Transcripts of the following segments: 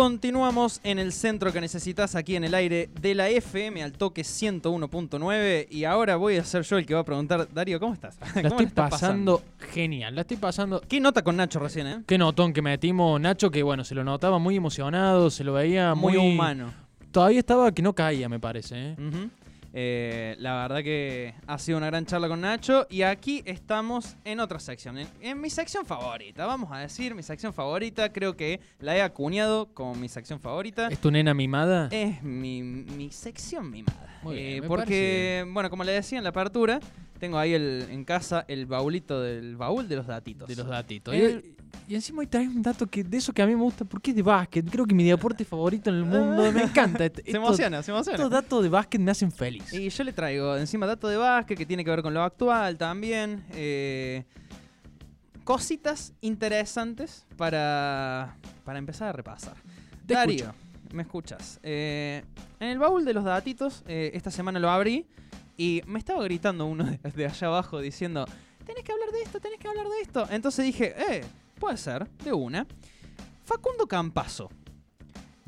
Continuamos en el centro que necesitas aquí en el aire de la FM al toque 101.9 y ahora voy a ser yo el que va a preguntar, Darío, ¿cómo estás? La estoy pasando genial, la estoy pasando... ¿Qué nota con Nacho recién, eh? Qué notón que metimos Nacho, que bueno, se lo notaba muy emocionado, se lo veía muy... Muy humano. Todavía estaba que no caía, me parece. ¿eh? Eh, la verdad que ha sido una gran charla con Nacho y aquí estamos en otra sección, en, en mi sección favorita, vamos a decir mi sección favorita, creo que la he acuñado como mi sección favorita. ¿Es tu nena mimada? Es mi, mi sección mimada. Muy bien, Eh, me porque, bueno, como le decía en la apertura, tengo ahí el, en casa el baulito del baúl de los datitos. De los datitos. El- Y, encima hoy traes un dato que de eso que a mí me gusta, porque es de básquet. Creo que mi deporte favorito en el mundo. Me encanta. Se emociona, se emociona. Estos datos de básquet me hacen feliz. Y yo le traigo encima dato de básquet que tiene que ver con lo actual también. eh, cositas interesantes para, para empezar a repasar. Te Darío, escucho. me escuchas. Eh, en el baúl de los datitos, eh, esta semana lo abrí y me estaba gritando uno de, de allá abajo diciendo, tenés que hablar de esto, tenés que hablar de esto. Entonces dije, eh, puede ser, de una. Facundo Campazo.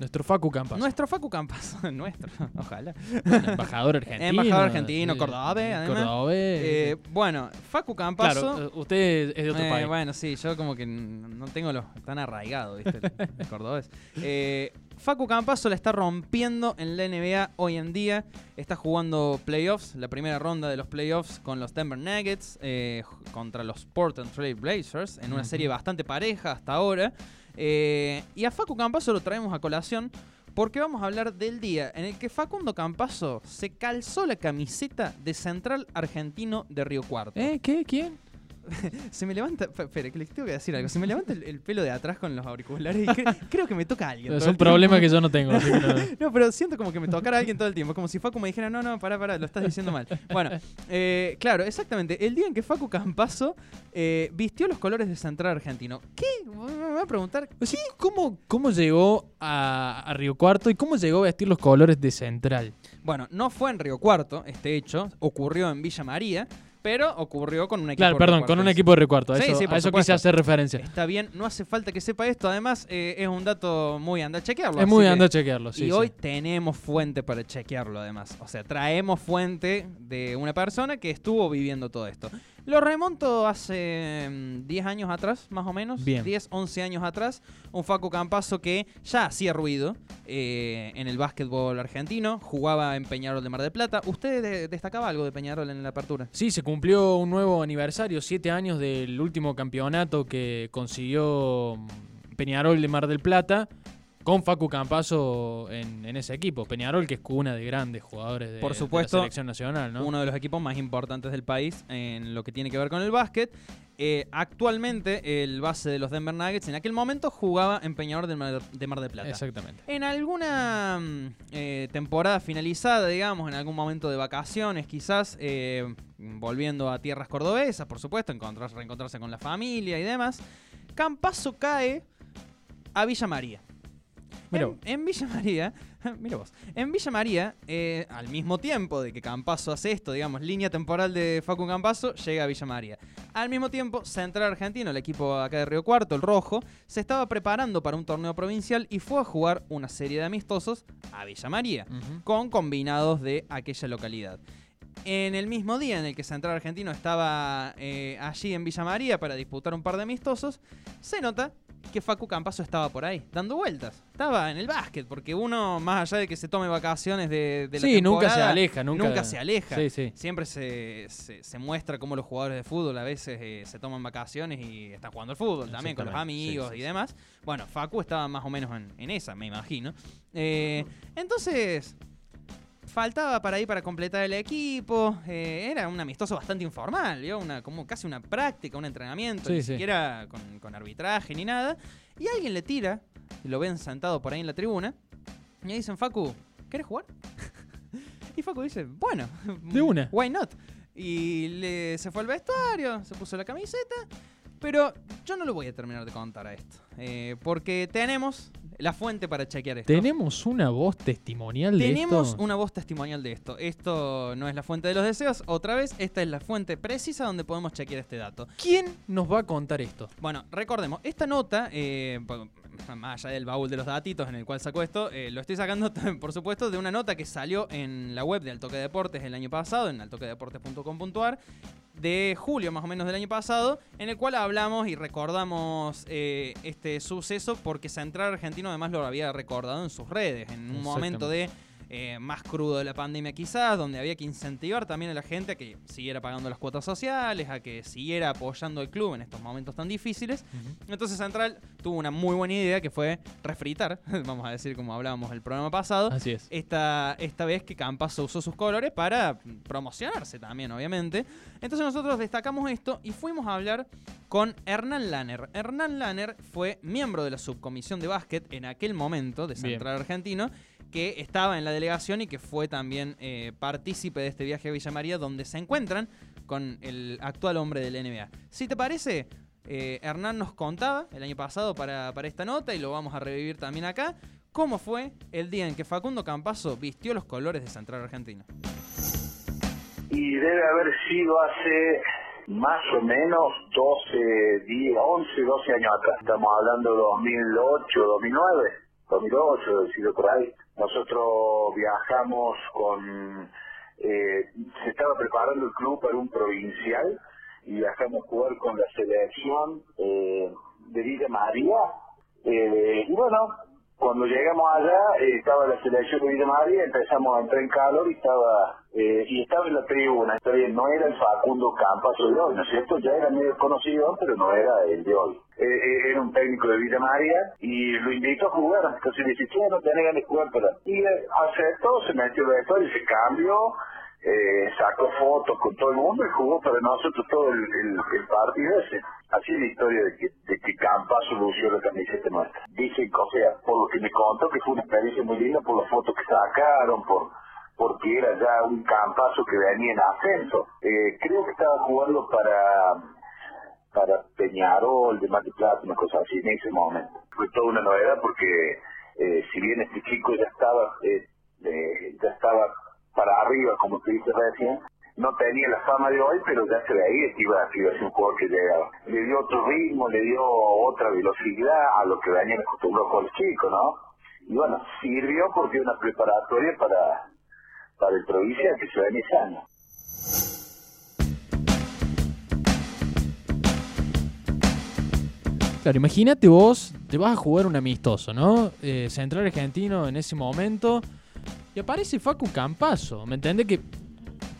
Nuestro Facu Campas. Nuestro Facu Campazo. Nuestro, ojalá. embajador argentino. Embajador argentino, sí, cordobés, además. Cordobés. Eh, bueno, Facu Campazo. claro, eh, usted es de otro Eh, país. Bueno, sí, yo como que no tengo lo tan arraigado, ¿viste? El, el cordobés. Eh, Facu Campazo la está rompiendo en la NBA hoy en día. Está jugando playoffs, la primera ronda de los playoffs con los Denver Nuggets eh, contra los Portland Trail Blazers en una serie bastante pareja hasta ahora. Eh, y a Facu Campazo lo traemos a colación porque vamos a hablar del día en el que Facundo Campazo se calzó la camiseta de Central Argentino de Río Cuarto. ¿Eh? ¿Qué? ¿Quién? Se me levanta. Espera, que les tengo que decir algo. Se me levanta el, el pelo de atrás con los auriculares y cre- creo que me toca a alguien. Es un problema que yo no tengo. así que no- No, pero siento como que me tocara a alguien todo el tiempo. Como si Facu me dijera, no, no, pará, pará, lo estás diciendo mal. Bueno, eh, claro, exactamente. El día en que Facu Campazo eh, vistió los colores de Central Argentino. ¿Qué? Me va a preguntar. O sea, ¿cómo, ¿Cómo llegó a, a Río Cuarto y cómo llegó a vestir los colores de Central? Bueno, no fue en Río Cuarto este hecho. Ocurrió en Villa María, pero ocurrió con un equipo. Claro, de perdón, con un equipo de Río Cuarto. A Sí, eso, sí, a eso quise hacer referencia. Está bien, no hace falta que sepa esto. Además, eh, es un dato muy anda a chequearlo. Es muy anda a chequearlo, sí. y sí. hoy tenemos fuente para chequearlo además. O sea, traemos fuente de una persona que estuvo viviendo todo esto. Lo remonto hace mm, 10 años atrás, más o menos. Bien. 10, 11 años atrás. Un Facu Campazo que ya hacía ruido eh, en el básquetbol argentino. Jugaba en Peñarol de Mar del Plata. ¿Usted de- destacaba algo de Peñarol en la apertura? Sí, se cumplió un nuevo aniversario, siete años del último campeonato que consiguió mm, Peñarol de Mar del Plata con Facu Campazo en, en ese equipo. Peñarol, que es cuna de grandes jugadores de, Por de supuesto, la selección nacional, ¿no? uno de los equipos más importantes del país en lo que tiene que ver con el básquet. Eh, actualmente, el base de los Denver Nuggets en aquel momento jugaba en Peñarol de Mar, de Mar Plata. Exactamente. En alguna mm, eh, temporada finalizada, digamos, en algún momento de vacaciones, quizás, eh, volviendo a tierras cordobesas, por supuesto, encontrarse, reencontrarse con la familia y demás, Campazo cae a Villa María. Mira En, Villa María, mira vos, en Villa María, eh, al mismo tiempo de que Campazo hace esto, digamos, línea temporal de Facu Campazo, llega a Villa María. Al mismo tiempo, Central Argentino, el equipo acá de Río Cuarto, el rojo, se estaba preparando para un torneo provincial y fue a jugar una serie de amistosos a Villa María, con combinados de aquella localidad. En el mismo día en el que Central Argentino estaba eh, allí en Villa María para disputar un par de amistosos, se nota que Facu Campazo estaba por ahí, dando vueltas. Estaba en el básquet, porque uno, más allá de que se tome vacaciones de, de la Sí, nunca se aleja, nunca, se aleja. Sí, sí. Siempre se, se- se muestra cómo los jugadores de fútbol a veces eh, se toman vacaciones y están jugando al fútbol también con los amigos y demás. Bueno, Facu estaba más o menos en, en esa, me imagino. Eh, entonces, faltaba para ahí para completar el equipo. eh, era un amistoso bastante informal, ¿vio? Una, como casi una práctica, un entrenamiento, Sí, ni sí. siquiera con, con arbitraje ni nada. Y alguien le tira, y lo ven sentado por ahí en la tribuna, y le dicen, Facu, ¿querés jugar? y Facu dice, bueno, De una. Why not? Y le, se fue al vestuario, se puso la camiseta. Pero yo no lo voy a terminar de contar a esto. eh, porque tenemos la fuente para chequear esto. Tenemos una voz testimonial de Tenemos esto. una voz testimonial de esto. Esto no es la fuente de los deseos. Otra vez, esta es la fuente precisa donde podemos chequear este dato. ¿Quién nos va a contar esto? Bueno, recordemos, esta nota, eh, más allá del baúl de los datitos en el cual saco esto, eh, lo estoy sacando, por supuesto, de una nota que salió en la web de Altoque Deportes el año pasado, en altoquedeportes.com.ar, de julio más o menos del año pasado, en el cual hablamos y recordamos eh, este suceso porque Central Argentino además lo había recordado en sus redes, en un momento de eh, más crudo de la pandemia quizás, donde había que incentivar también a la gente a que siguiera pagando las cuotas sociales, a que siguiera apoyando el club en estos momentos tan difíciles. Entonces Central tuvo una muy buena idea que fue refritar, vamos a decir como hablábamos el programa pasado. Así es. Esta, esta vez que Campazo usó sus colores para promocionarse también, obviamente. Entonces nosotros destacamos esto y fuimos a hablar con Hernán Lanner. Hernán Lanner fue miembro de la subcomisión de básquet en aquel momento de Central Argentino que estaba en la delegación y que fue también eh, partícipe de este viaje a Villa María, donde se encuentran con el actual hombre del NBA. Si te parece, eh, Hernán nos contaba el año pasado para, para esta nota y lo vamos a revivir también acá, cómo fue el día en que Facundo Campazo vistió los colores de Central Argentino. Y debe haber sido hace más o menos 12, 10, 11, 12 años atrás. Estamos hablando de 2008, 2009, 2008, decido por ahí. Nosotros viajamos con... Eh, se estaba preparando el club para un provincial y viajamos a jugar con la selección eh, de Villa María. Eh, y bueno, cuando llegamos allá eh, estaba la selección de Villa María, empezamos a entrar en calor y estaba eh, y estaba en la tribuna, no era el Facundo Campazo de hoy, ¿no es cierto? Ya era medio conocido, pero no era el de hoy. Eh, era un técnico de Villa María y lo invitó a jugar, entonces le dije, no tenés ganas de jugar para... Y aceptó, se metió el y se cambió, eh, sacó fotos con todo el mundo y jugó para nosotros todo el, el, partido ese. Así es la historia de que, de que Campazo lució la camiseta nuestra. Dicen, o sea, por lo que me contó, que fue una experiencia muy linda por las fotos que sacaron, por porque era ya un campazo que venía en ascenso. Eh, creo que estaba jugando para para Peñarol, de Mar Plata, una cosa así en ese momento. Fue toda una novedad porque eh, si bien este chico ya estaba eh, eh, ya estaba para arriba, como te dice recién, no tenía la fama de hoy, pero ya se veía que iba, a ser un jugador que llegaba. Le dio otro ritmo, le dio otra velocidad a lo que venían acostumbrados con el chico, ¿no? Y bueno, sirvió porque una preparatoria para, para el provincia que se venía ese año. Claro, imagínate vos, te vas a jugar un amistoso, ¿no? Eh, Central Argentino en ese momento y aparece Facu Campazo. ¿Me entiendes? Que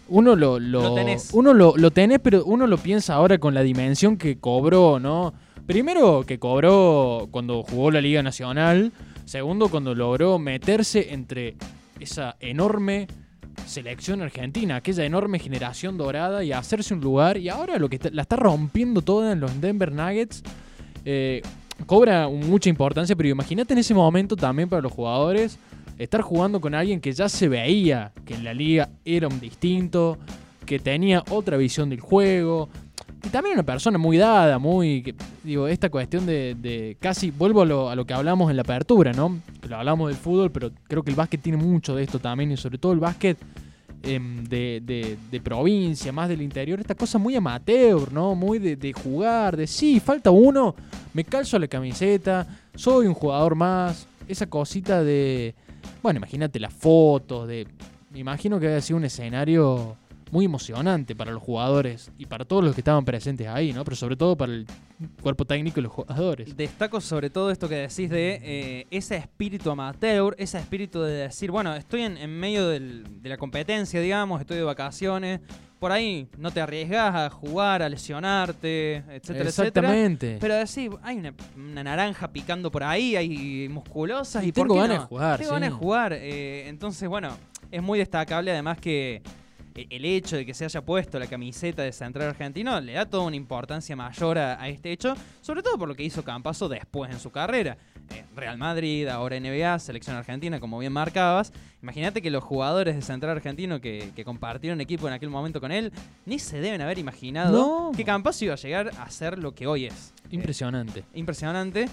uno lo, lo, tenés. Uno lo, lo tenés, pero uno lo piensa ahora con la dimensión que cobró, ¿no? Primero que cobró cuando jugó la Liga Nacional. Segundo, cuando logró meterse entre esa enorme selección argentina, aquella enorme generación dorada y hacerse un lugar. Y ahora lo que la está rompiendo toda en los Denver Nuggets. Eh, cobra mucha importancia, pero imagínate en ese momento también para los jugadores estar jugando con alguien que ya se veía que en la liga era un distinto, que tenía otra visión del juego. Y también una persona muy dada, muy. digo, esta cuestión de, casi. Vuelvo a lo, que hablamos en la apertura, ¿no? Que lo hablamos del fútbol, pero creo que el básquet tiene mucho de esto también, y sobre todo el básquet em, de, de, provincia, más del interior. Esta cosa muy amateur, ¿no? Muy de, de jugar, de sí, falta uno, me calzo la camiseta, soy un jugador más. Esa cosita de bueno, imagínate las fotos de. Me imagino que había sido un escenario muy emocionante para los jugadores y para todos los que estaban presentes ahí, ¿no? Pero sobre todo para el cuerpo técnico y los jugadores. Destaco sobre todo esto que decís de eh, ese espíritu amateur, ese espíritu de decir, bueno, estoy en, medio de la competencia, digamos, estoy de vacaciones, por ahí no te arriesgas a jugar, a lesionarte, etcétera, Exactamente. Pero decir, hay una, naranja picando por ahí, hay musculosas y, tengo ganas de jugar. Tengo ganas de jugar. Eh, entonces, bueno, es muy destacable además que el hecho de que se haya puesto la camiseta de Central Argentino le da toda una importancia mayor a, este hecho, sobre todo por lo que hizo Campaso después en su carrera. Eh, Real Madrid, ahora NBA, Selección Argentina, como bien marcabas. Imagínate que los jugadores de Central Argentino que, compartieron equipo en aquel momento con él, ni se deben haber imaginado que Campaso iba a llegar a ser lo que hoy es. Impresionante. impresionante.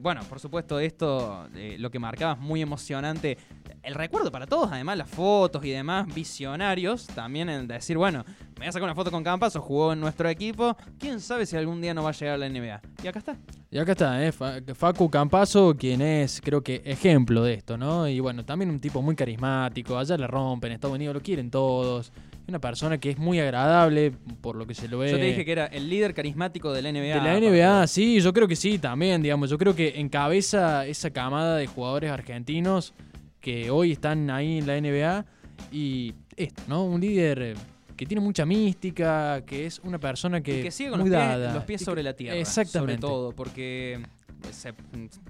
bueno, por supuesto, esto, lo que marcabas, muy emocionante el recuerdo para todos, además las fotos y demás visionarios, también en decir, bueno, me voy a sacar una foto con Campazo, jugó en nuestro equipo, quién sabe si algún día no va a llegar a la NBA. Y acá está. Y acá está, ¿eh? Fa- Facu Campazo, quien es, creo que, ejemplo de esto, ¿no? Y bueno, también un tipo muy carismático, allá le rompen, Estados Unidos lo quieren todos. Una persona que es muy agradable, por lo que se lo ve. Yo te dije que era el líder carismático de la NBA. De la NBA, sí, yo creo que sí, también, digamos. Yo creo que encabeza esa camada de jugadores argentinos que hoy están ahí en la NBA. Y esto, ¿no? Un líder eh, que tiene mucha mística, que es una persona que. Y que sigue con muy los pies, los pies sobre la tierra. Exactamente. Sobre todo, porque se-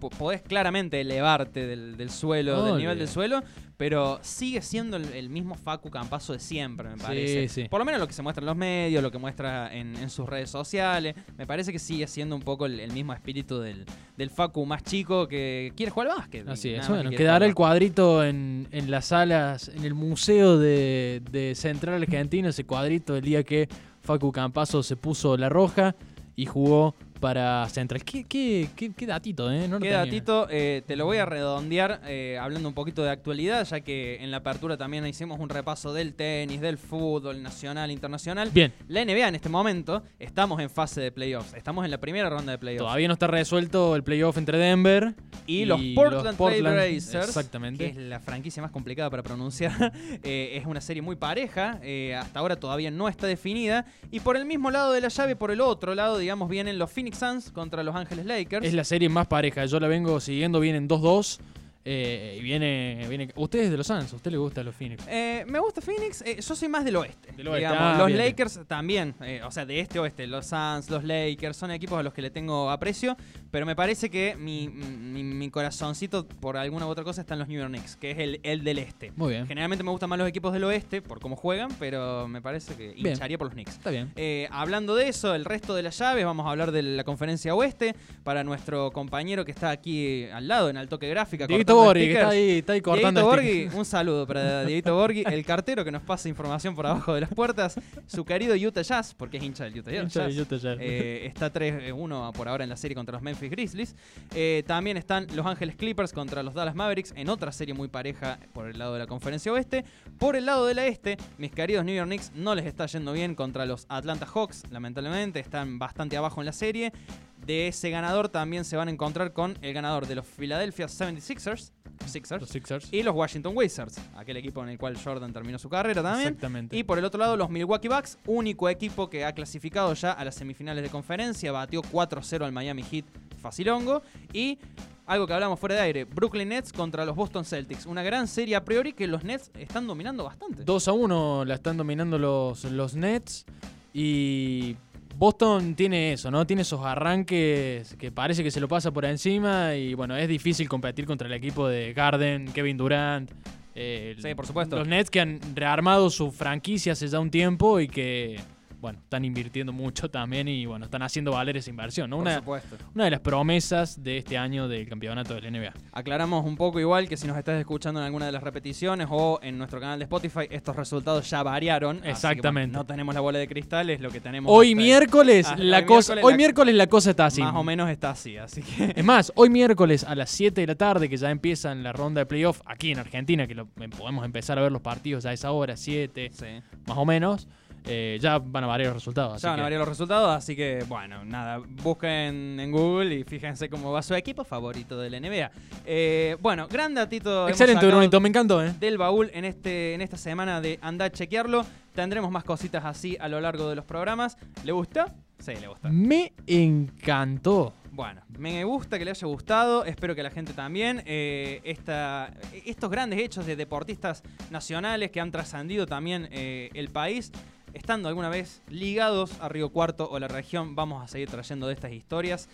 po- podés claramente elevarte del, del suelo, del nivel del suelo, pero sigue siendo el, el mismo Facu Campazo de siempre, me parece. sí. Por lo menos lo que se muestra en los medios, lo que muestra en, en sus redes sociales. Me parece que sigue siendo un poco el, el mismo espíritu del, del Facu más chico que quiere jugar al básquet. Así es, bueno, quedará el cuadrito en, en las salas, en el museo de, de Central Argentino, ese cuadrito el día que Facu Campazo se puso la roja y jugó para Central. Qué, qué, qué, qué datito, ¿eh? No Qué tenía. datito, eh, te lo voy a redondear eh, hablando un poquito de actualidad, ya que en la apertura también hicimos un repaso del tenis, del fútbol nacional, internacional. Bien, La NBA en este momento estamos en fase de playoffs, estamos en la primera ronda de playoffs. todavía no está resuelto el playoff entre Denver Y, los Portland, Trail Blazers, Exactamente. que es la franquicia más complicada para pronunciar, eh, es una serie muy pareja, hasta ahora todavía no está definida. Y por el mismo lado de la llave, por el otro lado, digamos, vienen los Phoenix Suns contra los Ángeles Lakers. Es la serie más pareja. Yo la vengo siguiendo, vienen 2-2. Eh, y viene, viene. Usted es de los Suns, a usted le gustan los Phoenix. Eh, me gusta Phoenix, eh, yo soy más del oeste. Del oeste, digamos. ah, los bien. Lakers también, o sea, de este oeste. Los Suns, los Lakers, son equipos a los que le tengo aprecio, pero me parece que mi, mi, mi corazoncito, por alguna u otra cosa, está en los New York Knicks, que es el, el del este. Muy bien. Generalmente me gustan más los equipos del oeste por cómo juegan, pero me parece que Bien. hincharía por los Knicks. Está bien. Hablando de eso, el resto de las llaves, vamos a hablar de la conferencia oeste para nuestro compañero que está aquí al lado en Altoque Gráfica. Borghi, que está ahí, está ahí cortando. Borghi, un saludo para Dieguito Borghi, el cartero que nos pasa información por abajo de las puertas. Su querido Utah Jazz, porque es hincha del Utah Jazz. Hincha de Utah Jazz. Eh, está 3-1 por ahora en la serie contra los Memphis Grizzlies. Eh, también están Los Ángeles Clippers contra los Dallas Mavericks en otra serie muy pareja por el lado de la conferencia oeste. Por el lado de la este, mis queridos New York Knicks no les está yendo bien contra los Atlanta Hawks, lamentablemente. Están bastante abajo en la serie. De ese ganador también se van a encontrar con el ganador de los Philadelphia 76ers. Sixers, Los Sixers. y los Washington Wizards, aquel equipo en el cual Jordan terminó su carrera también. Exactamente. Y por el otro lado, los Milwaukee Bucks, único equipo que ha clasificado ya a las semifinales de conferencia, batió 4-0 al Miami Heat facilongo. Y algo que hablamos fuera de aire, Brooklyn Nets contra los Boston Celtics. Una gran serie a priori que los Nets están dominando bastante. 2 a 1 la están dominando los, los Nets. Y Boston tiene eso, ¿no? Tiene esos arranques que parece que se lo pasa por encima. Y bueno, es difícil competir contra el equipo de Garden, Kevin Durant. eh, Sí, por supuesto. Los Nets que han rearmado su franquicia hace ya un tiempo y que, bueno, están invirtiendo mucho también y, bueno, están haciendo valer esa inversión, ¿no? por Una, supuesto. una de las promesas de este año del campeonato de la NBA. Aclaramos un poco igual que si nos estás escuchando en alguna de las repeticiones o en nuestro canal de Spotify, estos resultados ya variaron. bueno, Exactamente. no tenemos la bola de cristal, es lo que tenemos. Hoy miércoles, la hoy cosa, miércoles hoy la- miércoles la cosa está así. Más o menos está así, así que... Es más, hoy miércoles a las 7 de la tarde, que ya empiezan la ronda de playoff aquí en Argentina, que lo, em- podemos empezar a ver los partidos a esa hora, 7, Sí. más o menos, eh, ya van a variar los resultados. Ya van a variar los resultados, así que bueno, nada, busquen en Google y fíjense cómo va su equipo favorito de la NBA. Eh, bueno, gran datito. Excelente, Brunito, me encantó, ¿eh? Del baúl en, este, en esta semana de Andá a chequearlo. Tendremos más cositas así a lo largo de los programas. ¿Le gusta? Sí, le gusta. Me encantó. Bueno, me gusta que le haya gustado, espero que la gente también. Eh, esta- estos grandes hechos de deportistas nacionales que han trascendido también eh, el país, estando alguna vez ligados a Río Cuarto o la región, vamos a seguir trayendo de estas historias.